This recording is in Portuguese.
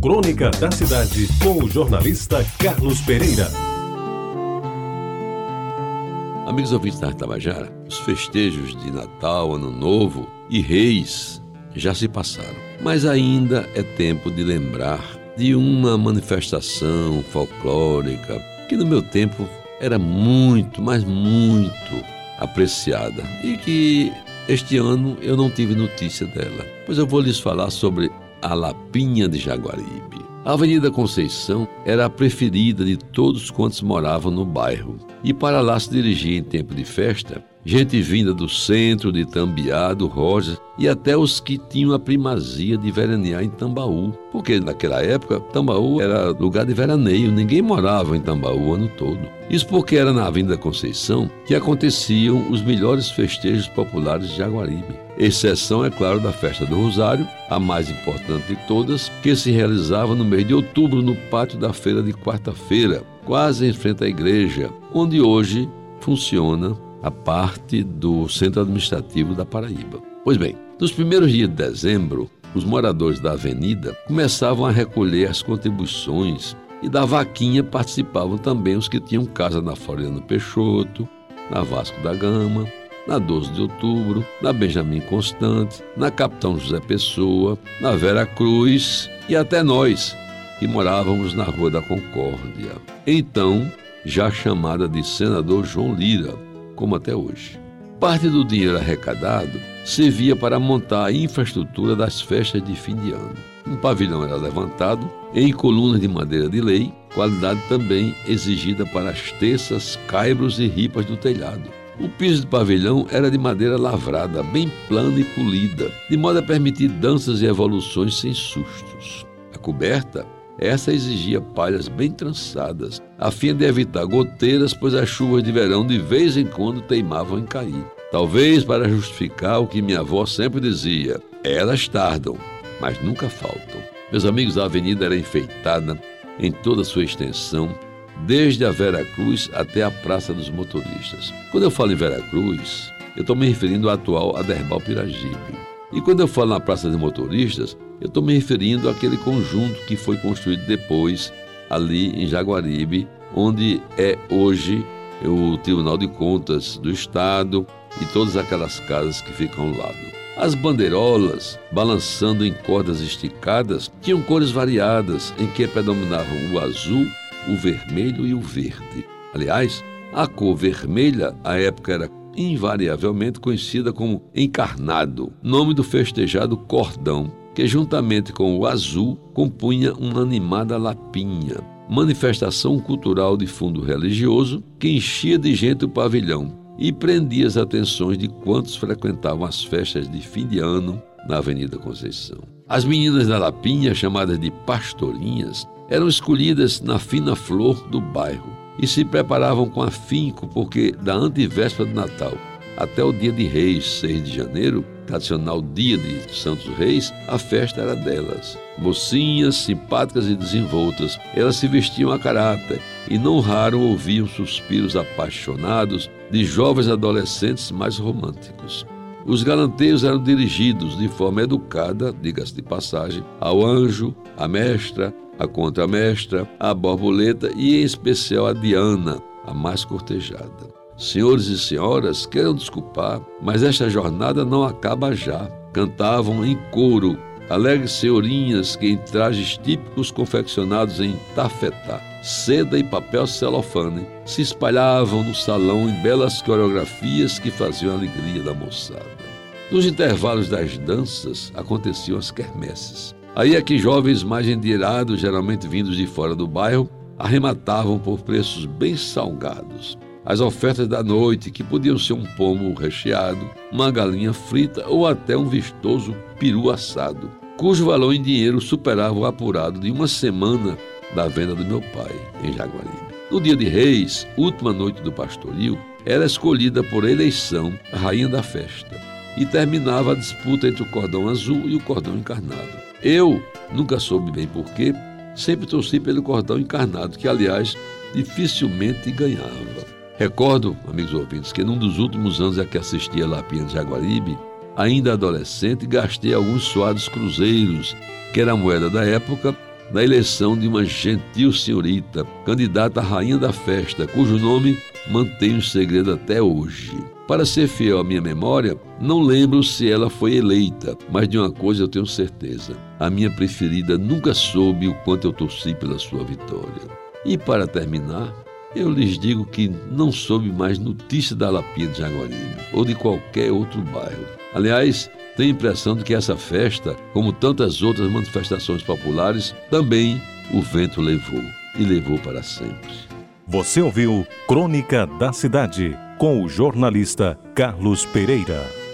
Crônica da Cidade, com o jornalista Carlos Pereira. Amigos ouvintes da Tabajara, os festejos de Natal, Ano Novo e Reis já se passaram. Mas ainda é tempo de lembrar de uma manifestação folclórica que no meu tempo era muito, mas muito apreciada e que este ano eu não tive notícia dela. Pois eu vou lhes falar sobre a Lapinha de Jaguaribe. A Avenida Conceição era a preferida de todos quantos moravam no bairro. E para lá se dirigia em tempo de festa gente vinda do centro, de Tambiá, do Rojas e até os que tinham a primazia de veranear em Tambaú. Porque naquela época, Tambaú era lugar de veraneio, ninguém morava em Tambaú o ano todo. Isso porque era na Avenida Conceição que aconteciam os melhores festejos populares de Jaguaribe. Exceção, é claro, da festa do Rosário, a mais importante de todas, que se realizava no mês de outubro no pátio da feira de quarta-feira, quase em frente à igreja, onde hoje funciona a parte do centro administrativo da Paraíba. Pois bem, nos primeiros dias de dezembro, os moradores da avenida começavam a recolher as contribuições e da vaquinha participavam também os que tinham casa na Floriano Peixoto, na Vasco da Gama, na 12 de outubro, na Benjamin Constante, na Capitão José Pessoa, na Vera Cruz e até nós, que morávamos na Rua da Concórdia, então já chamada de Senador João Lira, como até hoje. Parte do dinheiro arrecadado servia para montar a infraestrutura das festas de fim de ano. Um pavilhão era levantado em colunas de madeira de lei, qualidade também exigida para as terças, caibros e ripas do telhado. O piso do pavilhão era de madeira lavrada, bem plana e polida, de modo a permitir danças e evoluções sem sustos. A coberta essa exigia palhas bem trançadas, a fim de evitar goteiras, pois as chuvas de verão de vez em quando teimavam em cair. Talvez para justificar o que minha avó sempre dizia: elas tardam, mas nunca faltam. Meus amigos, a avenida era enfeitada em toda a sua extensão, desde a Vera Cruz até a Praça dos Motoristas. Quando eu falo em Vera Cruz, eu estou me referindo ao atual Aderbal Piragibe. E quando eu falo na Praça de Motoristas, eu estou me referindo àquele conjunto que foi construído depois, ali em Jaguaribe, onde é hoje o Tribunal de Contas do Estado e todas aquelas casas que ficam ao lado. As bandeirolas, balançando em cordas esticadas, tinham cores variadas em que predominavam o azul, o vermelho e o verde. Aliás, a cor vermelha, à época, era invariavelmente conhecida como encarnado, nome do festejado cordão, que juntamente com o azul compunha uma animada lapinha, manifestação cultural de fundo religioso que enchia de gente o pavilhão e prendia as atenções de quantos frequentavam as festas de fim de ano na Avenida Conceição. As meninas da Lapinha, chamadas de pastorinhas, eram escolhidas na fina flor do bairro e se preparavam com afinco, porque da antivéspera de Natal até o dia de Reis, 6 de janeiro, tradicional dia de Santos Reis, a festa era delas. Mocinhas, simpáticas e desenvoltas, elas se vestiam a caráter e não raro ouviam suspiros apaixonados de jovens adolescentes mais românticos. Os galanteios eram dirigidos de forma educada, diga-se de passagem, ao anjo, à mestra, à contramestra, à borboleta e, em especial, a Diana, a mais cortejada. Senhores e senhoras, queiram desculpar, mas esta jornada não acaba já. Cantavam em coro, alegres senhorinhas que em trajes típicos confeccionados em tafetá, seda e papel celofane, se espalhavam no salão em belas coreografias que faziam a alegria da moçada. Nos intervalos das danças aconteciam as quermesses. Aí é que jovens mais endinheirados, geralmente vindos de fora do bairro, arrematavam por preços bem salgados. As ofertas da noite, que podiam ser um pomo recheado, uma galinha frita ou até um vistoso peru assado, cujo valor em dinheiro superava o apurado de uma semana da venda do meu pai, em Jaguaribe. No dia de Reis, última noite do pastoril, era escolhida por eleição a rainha da festa e terminava a disputa entre o cordão azul e o cordão encarnado. Eu nunca soube bem porquê, sempre torci pelo cordão encarnado, que aliás dificilmente ganhava. Recordo, amigos ouvintes, que num dos últimos anos a que assisti a Lapinha de Jaguaribe, ainda adolescente, gastei alguns suados cruzeiros, que era a moeda da época, na eleição de uma gentil senhorita, candidata à rainha da festa, cujo nome mantenho segredo até hoje. Para ser fiel à minha memória, não lembro se ela foi eleita, mas de uma coisa eu tenho certeza: a minha preferida nunca soube o quanto eu torci pela sua vitória. E para terminar, eu lhes digo que não soube mais notícia da Lapinha de Jaguaribe ou de qualquer outro bairro. Aliás, tenho a impressão de que essa festa, como tantas outras manifestações populares, também o vento levou e levou para sempre. Você ouviu Crônica da Cidade com o jornalista Carlos Pereira.